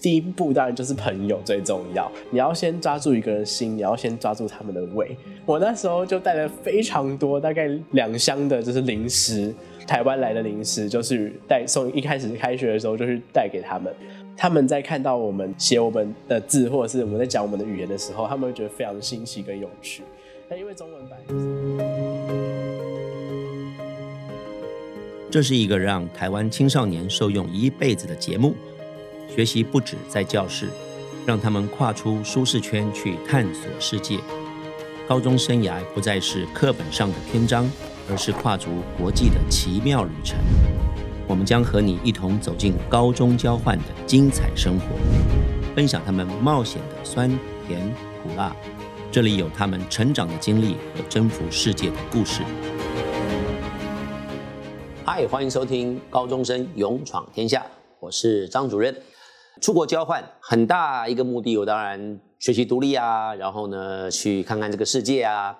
第一步当然就是朋友最重要，你要先抓住一个人心，你要先抓住他们的胃。我那时候就带了非常多，大概两箱的，就是零食，台湾来的零食，就是带送。一开始开学的时候，就是带给他们。他们在看到我们写我们的字，或者是我们在讲我们的语言的时候，他们会觉得非常新奇跟有趣。那因为中文版，这是一个让台湾青少年受用一辈子的节目。学习不止在教室，让他们跨出舒适圈去探索世界。高中生涯不再是课本上的篇章，而是跨足国际的奇妙旅程。我们将和你一同走进高中交换的精彩生活，分享他们冒险的酸甜苦辣。这里有他们成长的经历和征服世界的故事。嗨，欢迎收听《高中生勇闯天下》，我是张主任。出国交换很大一个目的，我当然学习独立啊，然后呢去看看这个世界啊。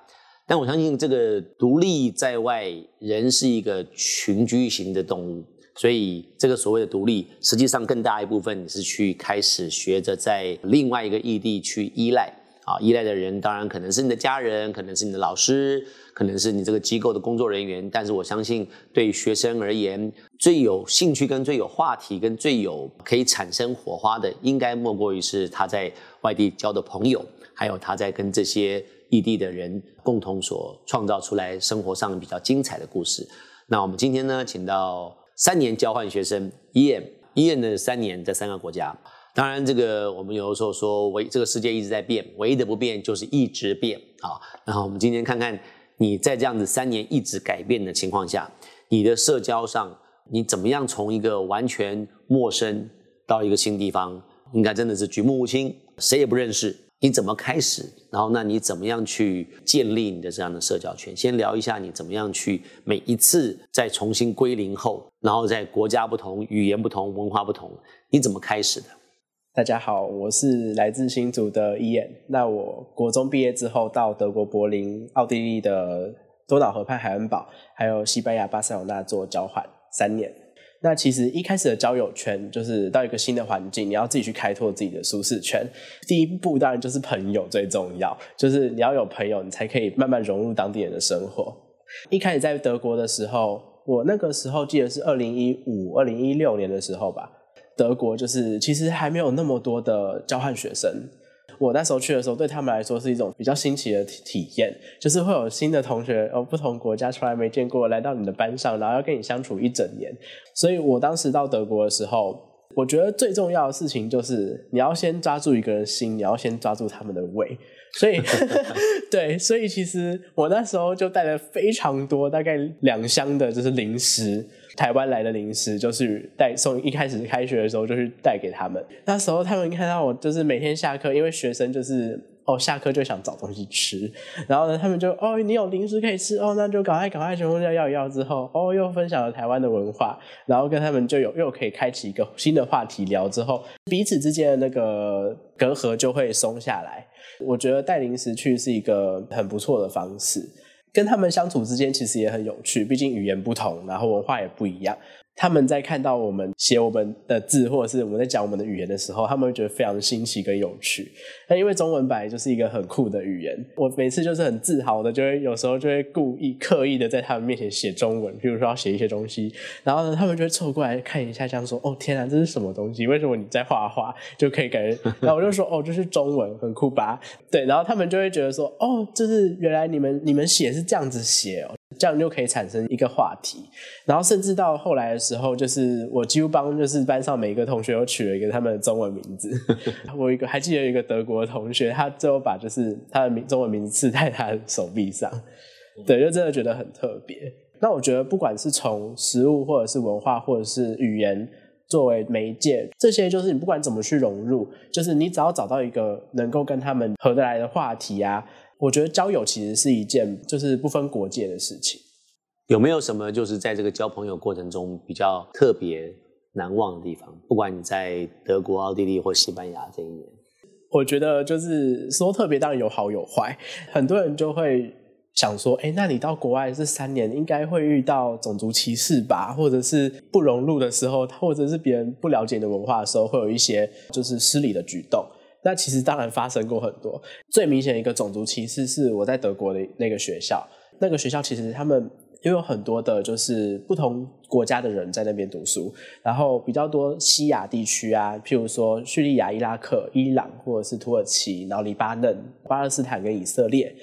但我相信这个独立在外，人是一个群居型的动物，所以这个所谓的独立，实际上更大一部分是去开始学着在另外一个异地去依赖。啊，依赖的人当然可能是你的家人，可能是你的老师，可能是你这个机构的工作人员。但是我相信，对学生而言，最有兴趣、跟最有话题、跟最有可以产生火花的，应该莫过于是他在外地交的朋友，还有他在跟这些异地的人共同所创造出来生活上比较精彩的故事。那我们今天呢，请到三年交换学生伊恩，伊恩的三年在三个国家。当然，这个我们有的时候说，唯这个世界一直在变，唯一的不变就是一直变啊。然后我们今天看看你在这样子三年一直改变的情况下，你的社交上，你怎么样从一个完全陌生到一个新地方，应该真的是举目无亲，谁也不认识，你怎么开始？然后那你怎么样去建立你的这样的社交圈？先聊一下你怎么样去每一次再重新归零后，然后在国家不同、语言不同、文化不同，你怎么开始的？大家好，我是来自新竹的伊恩。那我国中毕业之后，到德国柏林、奥地利的多瑙河畔海恩堡，还有西班牙巴塞罗那做交换三年。那其实一开始的交友圈，就是到一个新的环境，你要自己去开拓自己的舒适圈。第一步当然就是朋友最重要，就是你要有朋友，你才可以慢慢融入当地人的生活。一开始在德国的时候，我那个时候记得是二零一五、二零一六年的时候吧。德国就是其实还没有那么多的交换学生。我那时候去的时候，对他们来说是一种比较新奇的体验，就是会有新的同学，哦，不同国家从来没见过，来到你的班上，然后要跟你相处一整年。所以我当时到德国的时候，我觉得最重要的事情就是你要先抓住一个人心，你要先抓住他们的胃。所以，对，所以其实我那时候就带了非常多，大概两箱的，就是零食。台湾来的零食就是带送，一开始开学的时候就是带给他们。那时候他们看到我，就是每天下课，因为学生就是哦，下课就想找东西吃，然后呢，他们就哦，你有零食可以吃哦，那就赶快赶快全部要要一要之后，哦，又分享了台湾的文化，然后跟他们就有又可以开启一个新的话题聊之后，彼此之间的那个隔阂就会松下来。我觉得带零食去是一个很不错的方式。跟他们相处之间其实也很有趣，毕竟语言不同，然后文化也不一样。他们在看到我们写我们的字，或者是我们在讲我们的语言的时候，他们会觉得非常新奇跟有趣。那因为中文本来就是一个很酷的语言，我每次就是很自豪的，就会有时候就会故意刻意的在他们面前写中文，比如说要写一些东西，然后呢，他们就会凑过来看一下，这样说：“哦，天啊，这是什么东西？为什么你在画画？”就可以感觉，然后我就说：“哦，这是中文，很酷吧？”对，然后他们就会觉得说：“哦，就是原来你们你们写是这样子写哦。”这样就可以产生一个话题，然后甚至到后来的时候，就是我几乎帮就是班上每一个同学都取了一个他们的中文名字。我一个还记得一个德国的同学，他最后把就是他的名中文名字刺在他的手臂上，对，就真的觉得很特别。那我觉得不管是从食物或者是文化或者是语言作为媒介，这些就是你不管怎么去融入，就是你只要找到一个能够跟他们合得来的话题啊。我觉得交友其实是一件就是不分国界的事情。有没有什么就是在这个交朋友过程中比较特别难忘的地方？不管你在德国、奥地利或西班牙这一年，我觉得就是说特别，当然有好有坏。很多人就会想说，哎，那你到国外这三年应该会遇到种族歧视吧，或者是不融入的时候，或者是别人不了解你的文化的时候，会有一些就是失礼的举动。那其实当然发生过很多，最明显一个种族歧视是我在德国的那个学校，那个学校其实他们因为有很多的就是不同国家的人在那边读书，然后比较多西亚地区啊，譬如说叙利亚、伊拉克、伊朗或者是土耳其，然后黎巴嫩、巴勒斯坦跟以色列。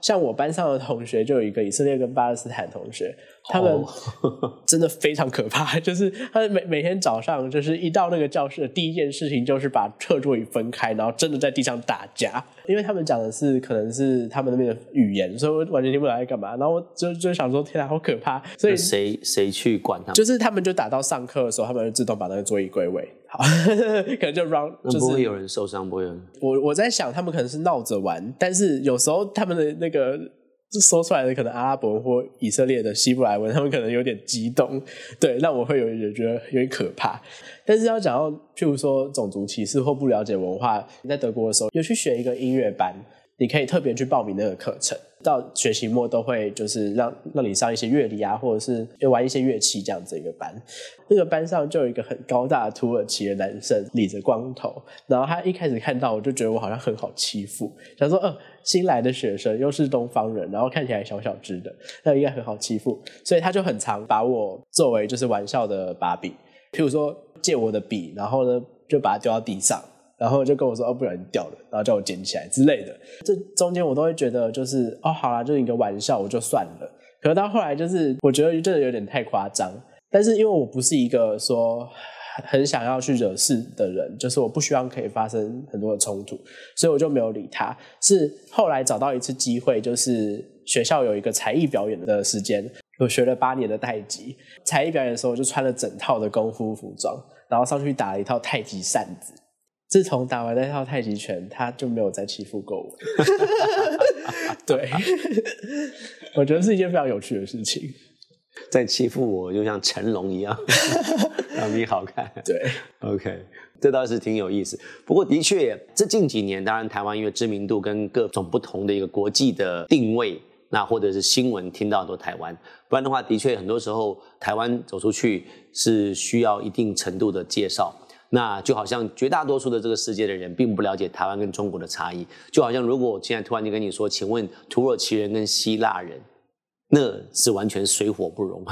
像我班上的同学就有一个以色列跟巴勒斯坦同学，他们 真的非常可怕。就是他每每天早上就是一到那个教室的第一件事情就是把课桌椅分开，然后真的在地上打架。因为他们讲的是可能是他们那边的语言，所以我完全听不懂在干嘛。然后我就就想说，天啊，好可怕！所以谁谁去管他们？就是他们就打到上课的时候，他们就自动把那个桌椅归位。好，可能就 round，就是不会有人受伤，不会有人。我我在想，他们可能是闹着玩，但是有时候他们的那个说出来的可能阿拉伯或以色列的希伯来文，他们可能有点激动，对，那我会有点觉得有点可怕。但是要讲到，譬如说种族歧视或不了解文化，你在德国的时候有去学一个音乐班，你可以特别去报名那个课程。到学期末都会就是让让你上一些乐理啊，或者是玩一些乐器这样子一个班。那个班上就有一个很高大的土耳其的男生，理着光头。然后他一开始看到我就觉得我好像很好欺负，想说，呃，新来的学生又是东方人，然后看起来小小只的，那应该很好欺负。所以他就很常把我作为就是玩笑的把柄，譬如说借我的笔，然后呢就把它丢到地上。然后就跟我说哦，不小心掉了，然后叫我捡起来之类的。这中间我都会觉得就是哦，好啦，就是一个玩笑，我就算了。可是到后来就是我觉得真的有点太夸张。但是因为我不是一个说很想要去惹事的人，就是我不希望可以发生很多的冲突，所以我就没有理他。是后来找到一次机会，就是学校有一个才艺表演的时间，我学了八年的太极。才艺表演的时候，我就穿了整套的功夫服装，然后上去打了一套太极扇子。自从打完那套太极拳，他就没有再欺负过我。对，我觉得是一件非常有趣的事情。在欺负我，就像成龙一样，让你好看。对，OK，这倒是挺有意思。不过，的确，这近几年，当然台湾因为知名度跟各种不同的一个国际的定位，那或者是新闻听到很多台湾，不然的话，的确很多时候台湾走出去是需要一定程度的介绍。那就好像绝大多数的这个世界的人并不了解台湾跟中国的差异，就好像如果我现在突然间跟你说，请问土耳其人跟希腊人，那是完全水火不容。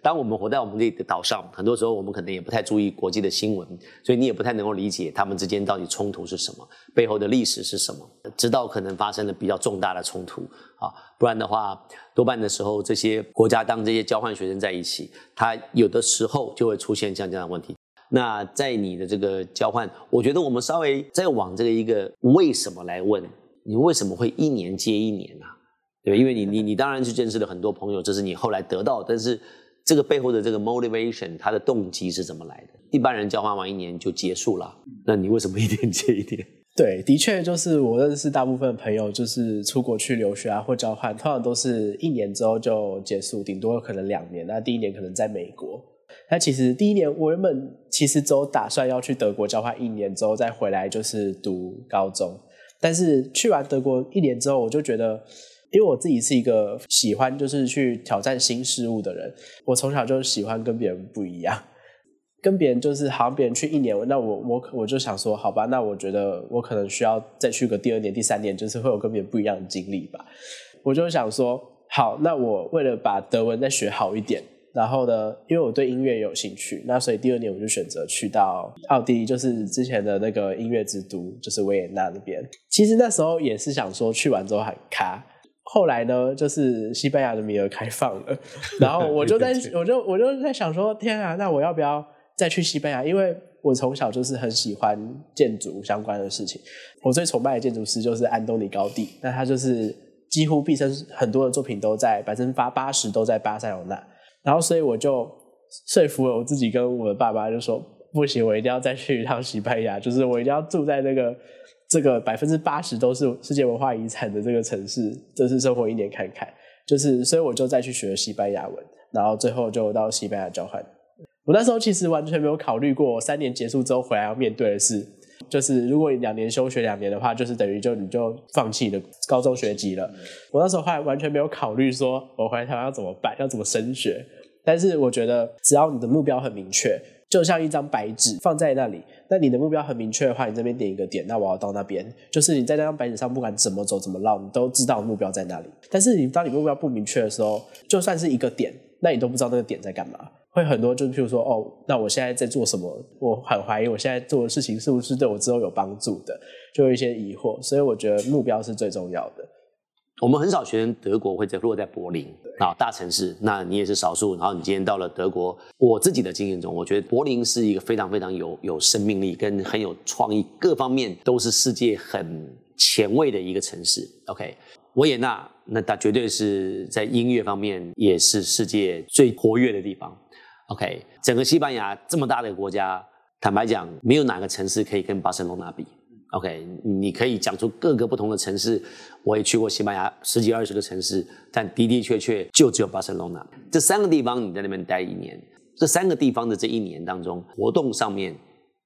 当我们活在我们的岛上，很多时候我们可能也不太注意国际的新闻，所以你也不太能够理解他们之间到底冲突是什么，背后的历史是什么，直到可能发生了比较重大的冲突啊，不然的话，多半的时候这些国家当这些交换学生在一起，他有的时候就会出现像这样的问题。那在你的这个交换，我觉得我们稍微再往这个一个为什么来问，你为什么会一年接一年呢？对，因为你你你当然去认识了很多朋友，这是你后来得到，但是这个背后的这个 motivation，它的动机是怎么来的？一般人交换完一年就结束了，那你为什么一年 接一年？对，的确就是我认识大部分朋友，就是出国去留学啊或交换，通常都是一年之后就结束，顶多可能两年。那第一年可能在美国。那其实第一年我原本其实只有打算要去德国交换一年之后再回来就是读高中，但是去完德国一年之后，我就觉得，因为我自己是一个喜欢就是去挑战新事物的人，我从小就喜欢跟别人不一样，跟别人就是好像别人去一年，那我我我就想说，好吧，那我觉得我可能需要再去个第二年、第三年，就是会有跟别人不一样的经历吧。我就想说，好，那我为了把德文再学好一点。然后呢，因为我对音乐有兴趣，那所以第二年我就选择去到奥地利，就是之前的那个音乐之都，就是维也纳那边。其实那时候也是想说去完之后很卡，后来呢，就是西班牙的名额开放了，然后我就在我就我就在想说，天啊，那我要不要再去西班牙？因为我从小就是很喜欢建筑相关的事情，我最崇拜的建筑师就是安东尼高地，那他就是几乎毕生很多的作品都在百分之八八十都在巴塞罗那。然后，所以我就说服了我自己跟我的爸爸，就说不行，我一定要再去一趟西班牙，就是我一定要住在那个这个百分之八十都是世界文化遗产的这个城市，这次生活一年看看。就是，所以我就再去学西班牙文，然后最后就到西班牙交换。我那时候其实完全没有考虑过，三年结束之后回来要面对的是，就是如果你两年休学两年的话，就是等于就你就放弃你的高中学籍了。我那时候还完全没有考虑说我回来台湾要怎么办，要怎么升学。但是我觉得只要你的目标很明确，就像一张白纸放在那里，那你的目标很明确的话，你这边点一个点，那我要到那边，就是你在那张白纸上不管怎么走怎么绕，你都知道目标在哪里。但是你当你目标不明确的时候，就算是一个点，那你都不知道那个点在干嘛。会很多，就譬如说，哦，那我现在在做什么？我很怀疑我现在做的事情是不是对我之后有帮助的，就有一些疑惑。所以我觉得目标是最重要的。我们很少学生德国会在落在柏林啊大城市，那你也是少数。然后你今天到了德国，我自己的经验中，我觉得柏林是一个非常非常有有生命力跟很有创意，各方面都是世界很前卫的一个城市。OK，维也纳那它绝对是在音乐方面也是世界最活跃的地方。OK，整个西班牙这么大的国家，坦白讲，没有哪个城市可以跟巴塞罗那比。OK，你可以讲出各个不同的城市，我也去过西班牙十几二十个城市，但的的确确就只有巴塞罗那这三个地方。你在那边待一年，这三个地方的这一年当中，活动上面，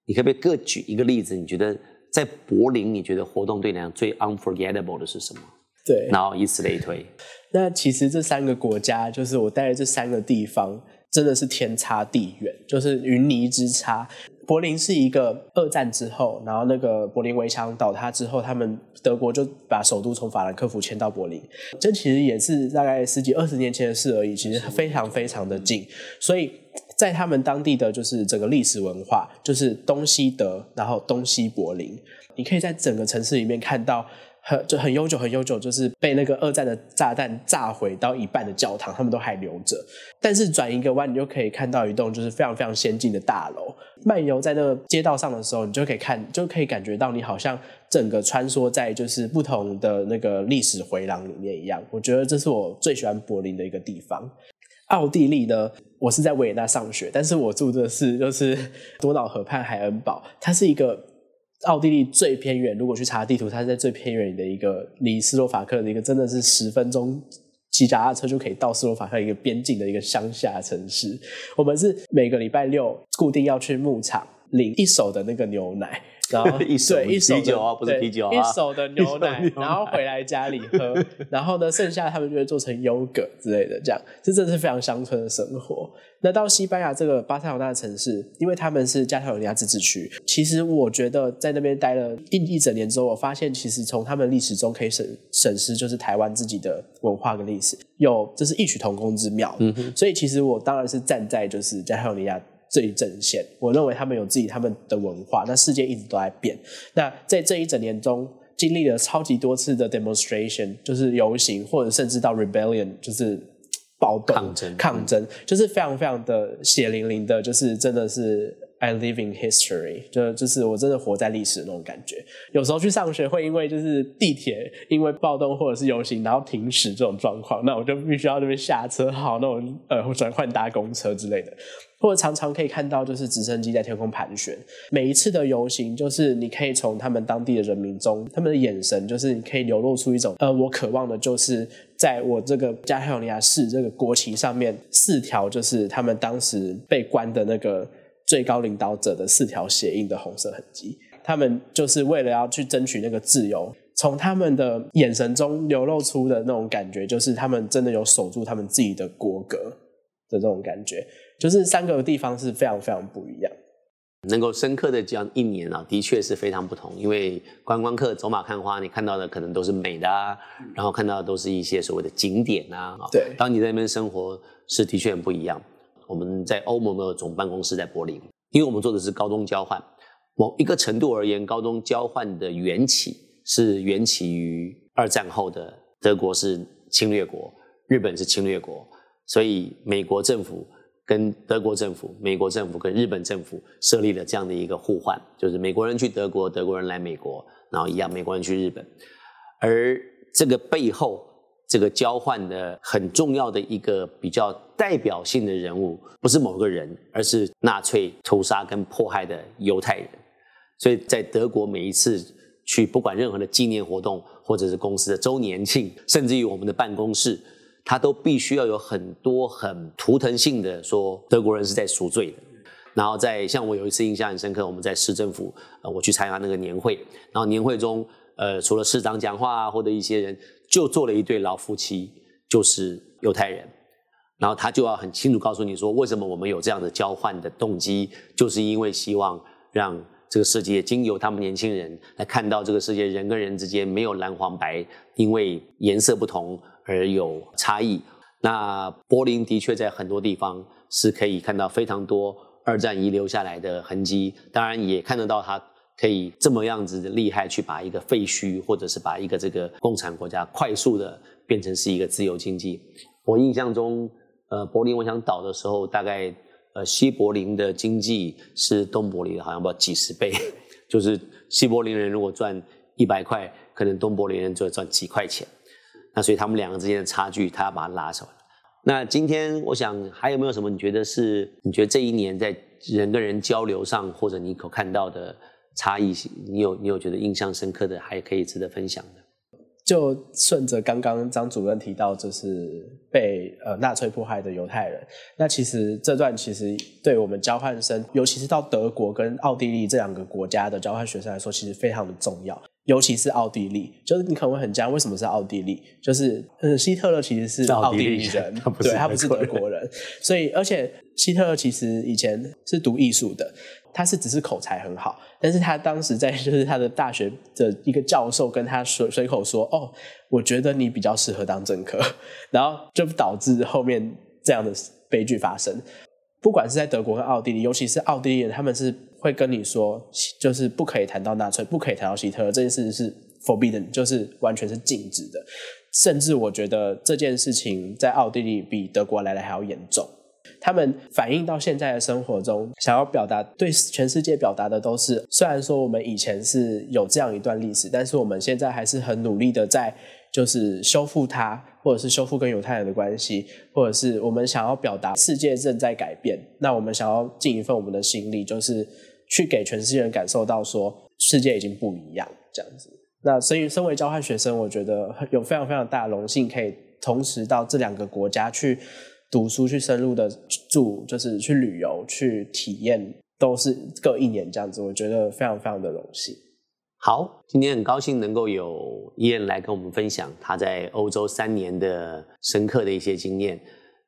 你可不可以各举一个例子？你觉得在柏林，你觉得活动对你来讲最 unforgettable 的是什么？对，然后以此类推。那其实这三个国家，就是我待的这三个地方。真的是天差地远，就是云泥之差。柏林是一个二战之后，然后那个柏林围墙倒塌之后，他们德国就把首都从法兰克福迁到柏林。这其实也是大概十几二十年前的事而已，其实非常非常的近。所以在他们当地的就是整个历史文化，就是东西德，然后东西柏林，你可以在整个城市里面看到。很就很悠久，很悠久，就是被那个二战的炸弹炸毁到一半的教堂，他们都还留着。但是转一个弯，你就可以看到一栋就是非常非常先进的大楼。漫游在那个街道上的时候，你就可以看，就可以感觉到你好像整个穿梭在就是不同的那个历史回廊里面一样。我觉得这是我最喜欢柏林的一个地方。奥地利呢，我是在维也纳上学，但是我住的是就是 多瑙河畔海恩堡，它是一个。奥地利最偏远，如果去查地图，它是在最偏远的一个离斯洛伐克的一个，真的是十分钟骑脚踏车就可以到斯洛伐克一个边境的一个乡下城市。我们是每个礼拜六固定要去牧场领一手的那个牛奶。然后 一手啤酒啊，不是啤酒啊，一手的牛奶，然后回来家里喝，然后呢，剩下他们就会做成优格之类的，这样，这真的是非常乡村的生活。那到西班牙这个巴塞罗那的城市，因为他们是加泰罗尼亚自治区，其实我觉得在那边待了一一整年之后，我发现其实从他们历史中可以审审视，就是台湾自己的文化跟历史，有这是异曲同工之妙。嗯哼，所以其实我当然是站在就是加泰罗尼亚。这一阵线，我认为他们有自己他们的文化。那世界一直都在变。那在这一整年中，经历了超级多次的 demonstration，就是游行，或者甚至到 rebellion，就是暴动、抗争、抗争，就是非常非常的血淋淋的，就是真的是 I live in history，就就是我真的活在历史的那种感觉。有时候去上学会因为就是地铁因为暴动或者是游行然后停驶这种状况，那我就必须要那边下车，好，那我呃转换搭公车之类的。或者常常可以看到，就是直升机在天空盘旋。每一次的游行，就是你可以从他们当地的人民中，他们的眼神，就是你可以流露出一种，呃，我渴望的就是在我这个加泰罗尼亚市这个国旗上面四条，就是他们当时被关的那个最高领导者的四条血印的红色痕迹。他们就是为了要去争取那个自由，从他们的眼神中流露出的那种感觉，就是他们真的有守住他们自己的国格的这种感觉。就是三个地方是非常非常不一样，能够深刻的讲一年啊，的确是非常不同。因为观光客走马看花，你看到的可能都是美的啊，然后看到的都是一些所谓的景点啊。对，当你在那边生活是的确很不一样。我们在欧盟的总办公室在柏林，因为我们做的是高中交换。某一个程度而言，高中交换的缘起是缘起于二战后的德国是侵略国，日本是侵略国，所以美国政府。跟德国政府、美国政府跟日本政府设立了这样的一个互换，就是美国人去德国，德国人来美国，然后一样美国人去日本。而这个背后，这个交换的很重要的一个比较代表性的人物，不是某个人，而是纳粹屠杀跟迫害的犹太人。所以在德国每一次去，不管任何的纪念活动，或者是公司的周年庆，甚至于我们的办公室。他都必须要有很多很图腾性的说德国人是在赎罪的，然后在像我有一次印象很深刻，我们在市政府，呃，我去参加那个年会，然后年会中，呃，除了市长讲话啊，或者一些人，就做了一对老夫妻，就是犹太人，然后他就要很清楚告诉你说，为什么我们有这样的交换的动机，就是因为希望让这个世界经由他们年轻人来看到这个世界人跟人之间没有蓝黄白，因为颜色不同而有差异。那柏林的确在很多地方是可以看到非常多。二战遗留下来的痕迹，当然也看得到它可以这么样子的厉害，去把一个废墟，或者是把一个这个共产国家快速的变成是一个自由经济。我印象中，呃，柏林我想倒的时候，大概呃西柏林的经济是东柏林好像不知道几十倍，就是西柏林人如果赚一百块，可能东柏林人就赚几块钱。那所以他们两个之间的差距，他要把它拉出来。那今天我想还有没有什么？你觉得是？你觉得这一年在人跟人交流上，或者你可看到的差异性，你有你有觉得印象深刻的，还可以值得分享的？就顺着刚刚张主任提到，就是被呃纳粹迫害的犹太人。那其实这段其实对我们交换生，尤其是到德国跟奥地利这两个国家的交换学生来说，其实非常的重要。尤其是奥地利，就是你可能会很讶，为什么是奥地利？就是嗯，希特勒其实是奥地利人，对 他不是德国人，所以而且希特勒其实以前是读艺术的，他是只是口才很好，但是他当时在就是他的大学的一个教授跟他随随口说：“哦，我觉得你比较适合当政客。”然后就导致后面这样的悲剧发生。不管是在德国跟奥地利，尤其是奥地利人，他们是。会跟你说，就是不可以谈到纳粹，不可以谈到希特勒这件事是 forbidden，就是完全是禁止的。甚至我觉得这件事情在奥地利比德国来的还要严重。他们反映到现在的生活中，想要表达对全世界表达的都是，虽然说我们以前是有这样一段历史，但是我们现在还是很努力的在就是修复它。或者是修复跟犹太人的关系，或者是我们想要表达世界正在改变，那我们想要尽一份我们的心力，就是去给全世界人感受到说世界已经不一样这样子。那所以身为交换学生，我觉得有非常非常大的荣幸，可以同时到这两个国家去读书，去深入的住，就是去旅游，去体验，都是各一年这样子。我觉得非常非常的荣幸。好，今天很高兴能够有伊恩来跟我们分享他在欧洲三年的深刻的一些经验。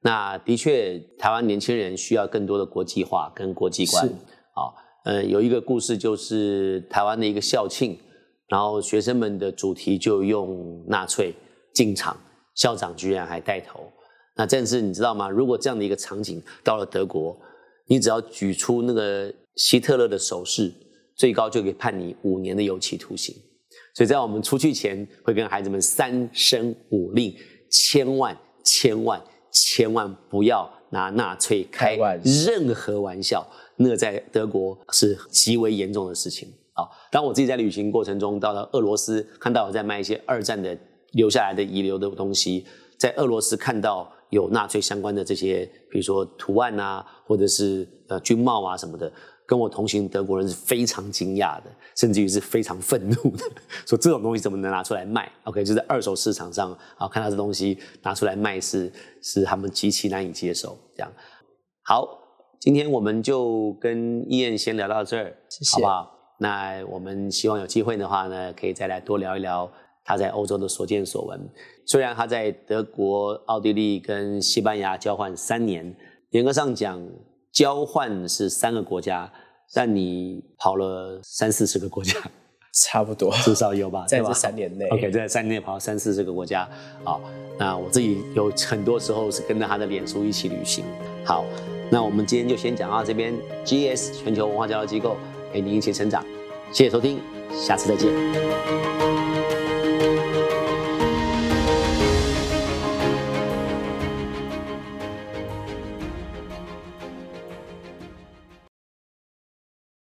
那的确，台湾年轻人需要更多的国际化跟国际观。啊，呃，有一个故事就是台湾的一个校庆，然后学生们的主题就用纳粹进场，校长居然还带头。那但是你知道吗？如果这样的一个场景到了德国，你只要举出那个希特勒的手势。最高就可以判你五年的有期徒刑，所以在我们出去前会跟孩子们三声五令，千万千万千万不要拿纳粹开任何玩笑，那在德国是极为严重的事情啊！当我自己在旅行过程中到了俄罗斯，看到我在卖一些二战的留下来的遗留的东西，在俄罗斯看到有纳粹相关的这些，比如说图案啊，或者是呃军帽啊什么的。跟我同行德国人是非常惊讶的，甚至于是非常愤怒的，说这种东西怎么能拿出来卖？OK，就在二手市场上啊，看到这东西拿出来卖是是他们极其难以接受。这样好，今天我们就跟伊燕先聊到这儿，好不好？那我们希望有机会的话呢，可以再来多聊一聊他在欧洲的所见所闻。虽然他在德国、奥地利跟西班牙交换三年，严格上讲。交换是三个国家，但你跑了三四十个国家，差不多，至少有吧，在这三年内。OK，在三年内跑了三四十个国家，好，那我自己有很多时候是跟着他的脸书一起旅行。好，那我们今天就先讲到这边。GS 全球文化交流机构陪您一起成长，谢谢收听，下次再见。